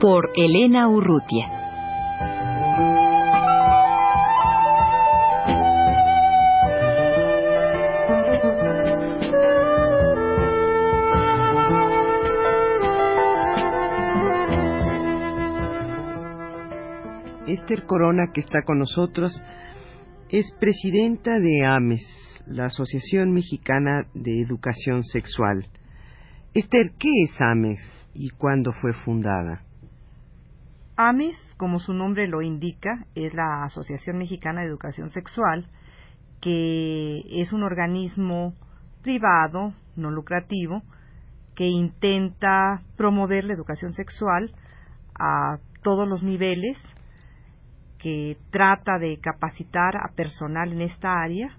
Por Elena Urrutia. Esther Corona, que está con nosotros, es presidenta de AMES, la Asociación Mexicana de Educación Sexual. Esther, ¿qué es AMES y cuándo fue fundada? AMES, como su nombre lo indica, es la Asociación Mexicana de Educación Sexual, que es un organismo privado, no lucrativo, que intenta promover la educación sexual a todos los niveles que trata de capacitar a personal en esta área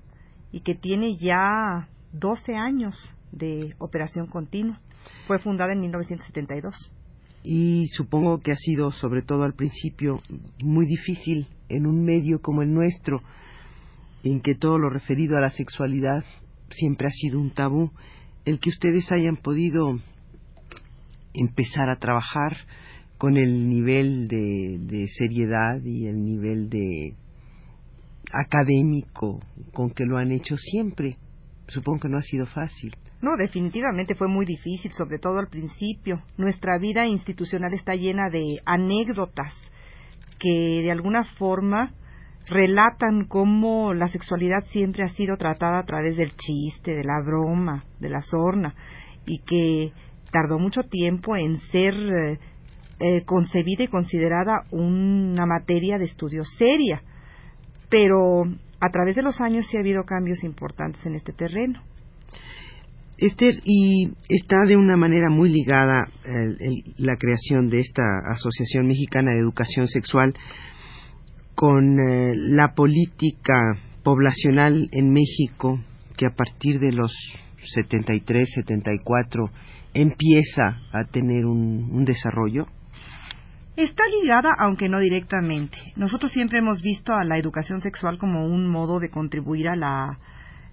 y que tiene ya 12 años de operación continua. Fue fundada en 1972. Y supongo que ha sido, sobre todo al principio, muy difícil en un medio como el nuestro, en que todo lo referido a la sexualidad siempre ha sido un tabú, el que ustedes hayan podido empezar a trabajar con el nivel de, seriedad y el nivel de académico con que lo han hecho siempre. Supongo que no ha sido fácil. No, definitivamente fue muy difícil, sobre todo al principio. Nuestra vida institucional está llena de anécdotas que de alguna forma relatan cómo la sexualidad siempre ha sido tratada a través del chiste, de la broma, de la sorna, y que tardó mucho tiempo en ser eh, eh, concebida y considerada una materia de estudio seria, pero a través de los años sí ha habido cambios importantes en este terreno. Esther, y está de una manera muy ligada la creación de esta Asociación Mexicana de Educación Sexual con eh, la política poblacional en México que a partir de los 73, 74 empieza a tener un desarrollo. Está ligada, aunque no directamente. Nosotros siempre hemos visto a la educación sexual como un modo de contribuir a la,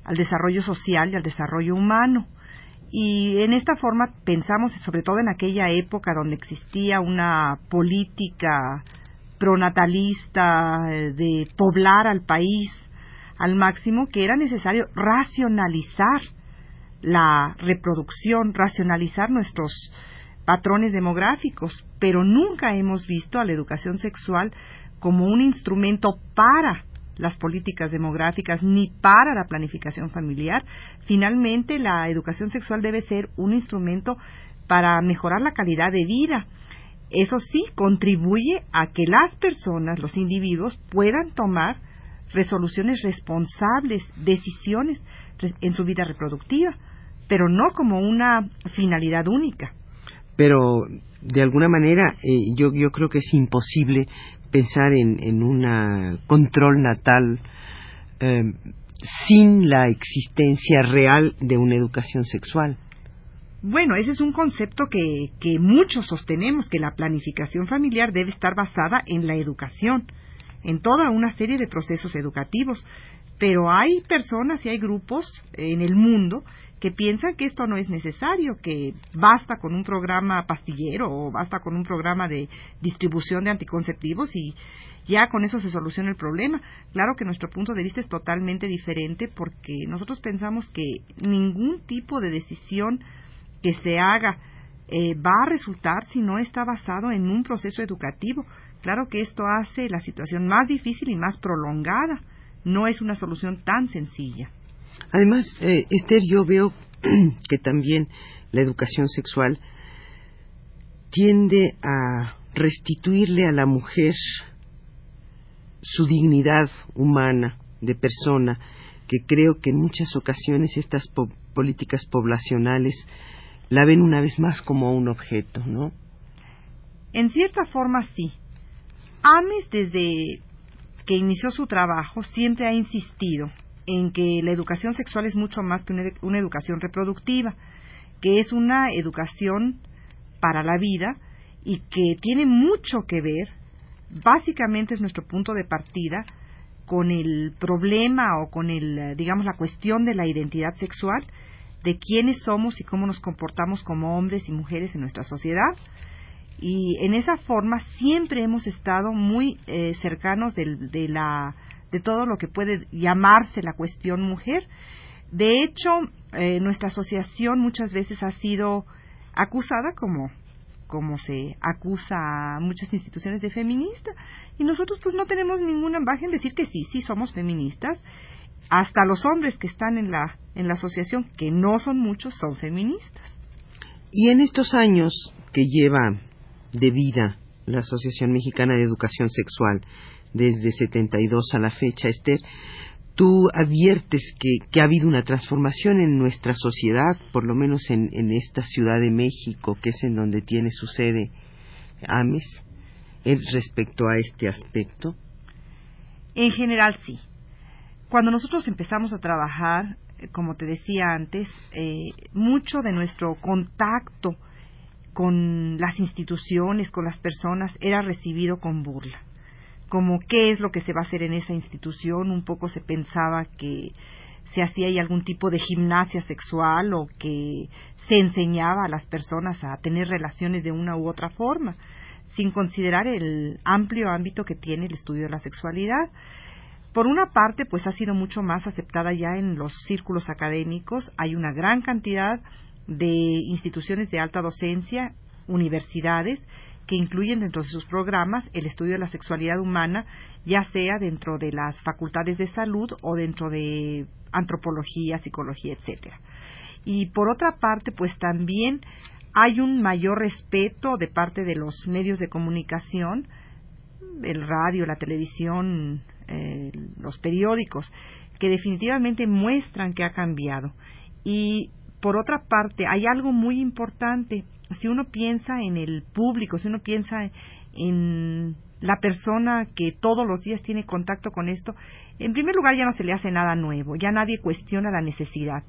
al desarrollo social y al desarrollo humano. Y en esta forma pensamos, sobre todo en aquella época donde existía una política pronatalista eh, de poblar al país al máximo, que era necesario racionalizar la reproducción, racionalizar nuestros patrones demográficos, pero nunca hemos visto a la educación sexual como un instrumento para las políticas demográficas ni para la planificación familiar. Finalmente, la educación sexual debe ser un instrumento para mejorar la calidad de vida. Eso sí, contribuye a que las personas, los individuos, puedan tomar resoluciones responsables, decisiones en su vida reproductiva, pero no como una finalidad única pero de alguna manera eh, yo, yo creo que es imposible pensar en, en un control natal eh, sin la existencia real de una educación sexual. Bueno, ese es un concepto que, que muchos sostenemos, que la planificación familiar debe estar basada en la educación, en toda una serie de procesos educativos. Pero hay personas y hay grupos en el mundo que piensan que esto no es necesario, que basta con un programa pastillero o basta con un programa de distribución de anticonceptivos y ya con eso se soluciona el problema. Claro que nuestro punto de vista es totalmente diferente porque nosotros pensamos que ningún tipo de decisión que se haga eh, va a resultar si no está basado en un proceso educativo. Claro que esto hace la situación más difícil y más prolongada. No es una solución tan sencilla. Además, eh, Esther, yo veo que también la educación sexual tiende a restituirle a la mujer su dignidad humana de persona, que creo que en muchas ocasiones estas políticas poblacionales la ven una vez más como un objeto, ¿no? En cierta forma sí. Ames desde que inició su trabajo siempre ha insistido en que la educación sexual es mucho más que una, educación reproductiva, que es una educación para la vida y que tiene mucho que ver, básicamente es nuestro punto de partida, con el problema o con el, digamos, la cuestión de la identidad sexual, de quiénes somos y cómo nos comportamos como hombres y mujeres en nuestra sociedad. Y en esa forma siempre hemos estado muy eh, cercanos de, la, de todo lo que puede llamarse la cuestión mujer. De hecho, eh, nuestra asociación muchas veces ha sido acusada como como se acusa a muchas instituciones de feminista y nosotros pues no tenemos ninguna baja en decir que sí, sí somos feministas. Hasta los hombres que están en la en la asociación, que no son muchos, son feministas. Y en estos años que lleva de vida la Asociación Mexicana de Educación Sexual desde 72 a la fecha, Esther, tú adviertes que, ha habido una transformación en nuestra sociedad, por lo menos en, esta Ciudad de México, que es en donde tiene su sede AMES, respecto a este aspecto? En general sí. Cuando nosotros empezamos a trabajar, eh, como te decía antes, eh, mucho de nuestro contacto con las instituciones, con las personas, era recibido con burla como qué es lo que se va a hacer en esa institución. Un poco se pensaba que se hacía ahí algún tipo de gimnasia sexual o que se enseñaba a las personas a tener relaciones de una u otra forma, sin considerar el amplio ámbito que tiene el estudio de la sexualidad. Por una parte, pues ha sido mucho más aceptada ya en los círculos académicos. Hay una gran cantidad de instituciones de alta docencia, universidades, que incluyen dentro de sus programas el estudio de la sexualidad humana, ya sea dentro de las facultades de salud o dentro de antropología, psicología, etcétera. Y por otra parte, pues también hay un mayor respeto de parte de los medios de comunicación, el radio, la televisión, eh, los periódicos, que definitivamente muestran que ha cambiado. Y por otra parte, hay algo muy importante si uno piensa en el público, si uno piensa en la persona que todos los días tiene contacto con esto, en primer lugar ya no se le hace nada nuevo, ya nadie cuestiona la necesidad.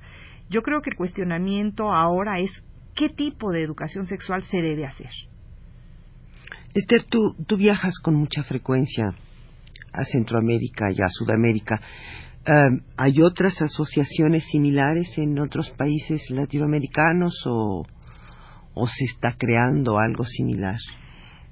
Yo creo que el cuestionamiento ahora es qué tipo de educación sexual se debe hacer. Esther, tú, tú viajas con mucha frecuencia a Centroamérica y a Sudamérica. Eh, ¿Hay otras asociaciones similares en otros países latinoamericanos o, o se está creando algo similar?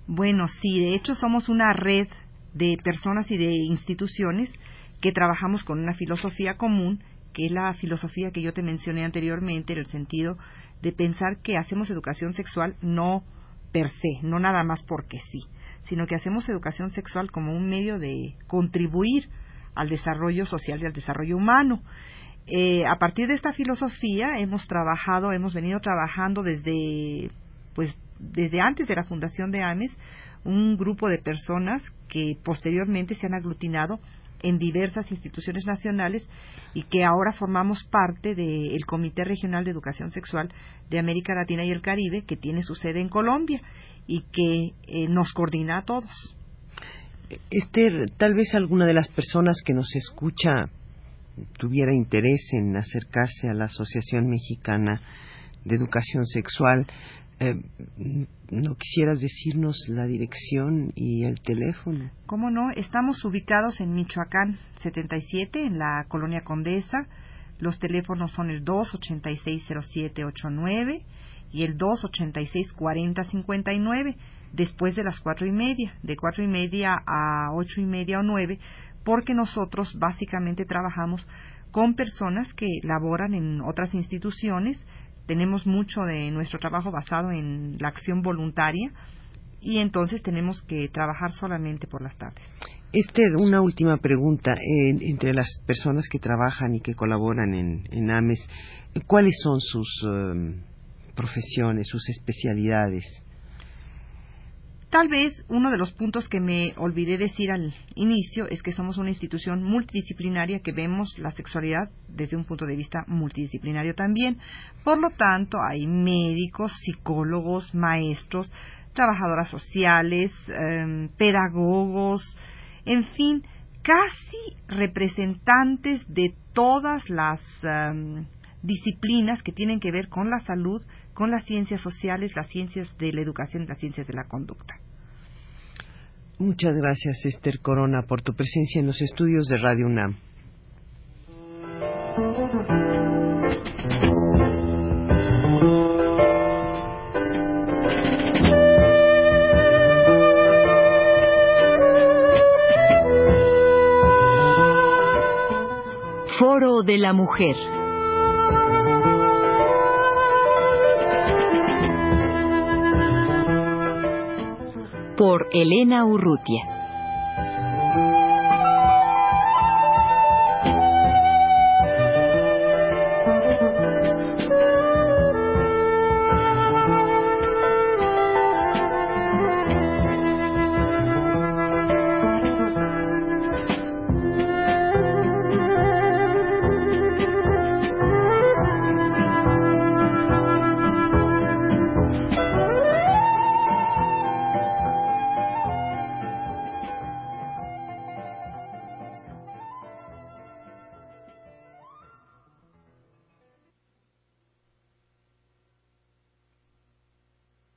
Bueno, sí, de hecho somos una red de personas y de instituciones que trabajamos con una filosofía común, que es la filosofía que yo te mencioné anteriormente, en el sentido de pensar que hacemos educación sexual no per se, no nada más porque sí, sino que hacemos educación sexual como un medio de contribuir al desarrollo social y al desarrollo humano. Eh, a partir de esta filosofía hemos trabajado, hemos venido trabajando desde, pues, desde antes de la fundación de AMES, un grupo de personas que posteriormente se han aglutinado en diversas instituciones nacionales y que ahora formamos parte del Comité Regional de Educación Sexual de América Latina y el Caribe, que tiene su sede en Colombia y que eh, nos coordina a todos. Esther, tal vez alguna de las personas que nos escucha tuviera interés en acercarse a la Asociación Mexicana de Educación Sexual, eh, ¿no quisieras decirnos la dirección y el teléfono? ¿Cómo no? Estamos ubicados en Michoacán 77, en la colonia Condesa. Los teléfonos son el 286-0789 y el 286-4059 después de las cuatro y media, de cuatro y media a ocho y media o nueve, porque nosotros básicamente trabajamos con personas que laboran en otras instituciones. Tenemos mucho de nuestro trabajo basado en la acción voluntaria y entonces tenemos que trabajar solamente por las tardes. Esther, una última pregunta. entre las personas que trabajan y que colaboran en, AMES, ¿cuáles son sus em, profesiones, sus especialidades? Tal vez uno de los puntos que me olvidé decir al inicio es que somos una institución multidisciplinaria que vemos la sexualidad desde un punto de vista multidisciplinario también. Por lo tanto, hay médicos, psicólogos, maestros, trabajadoras sociales, em, pedagogos, en fin, casi representantes de todas las em, disciplinas que tienen que ver con la salud, con las ciencias sociales, las ciencias de la educación y las ciencias de la conducta. Muchas gracias, Esther Corona, por tu presencia en los estudios de Radio UNAM. Foro de la Mujer. Por Elena Urrutia.